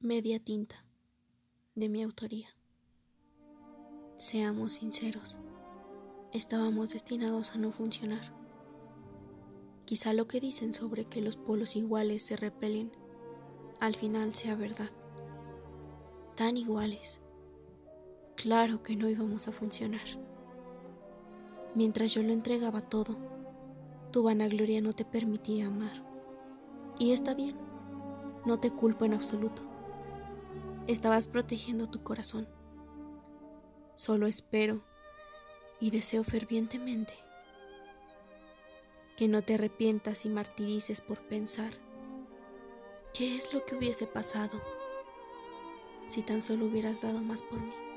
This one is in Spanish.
Media tinta, de mi autoría. Seamos sinceros, estábamos destinados a no funcionar. Quizá lo que dicen sobre que los polos iguales se repelen, al final sea verdad. Tan iguales. Claro que no íbamos a funcionar. Mientras yo lo entregaba todo, tu vanagloria no te permitía amar. Y está bien, no te culpo en absoluto. Estabas protegiendo tu corazón. Solo espero y deseo fervientemente que no te arrepientas y martirices por pensar qué es lo que hubiese pasado si tan solo hubieras dado más por mí.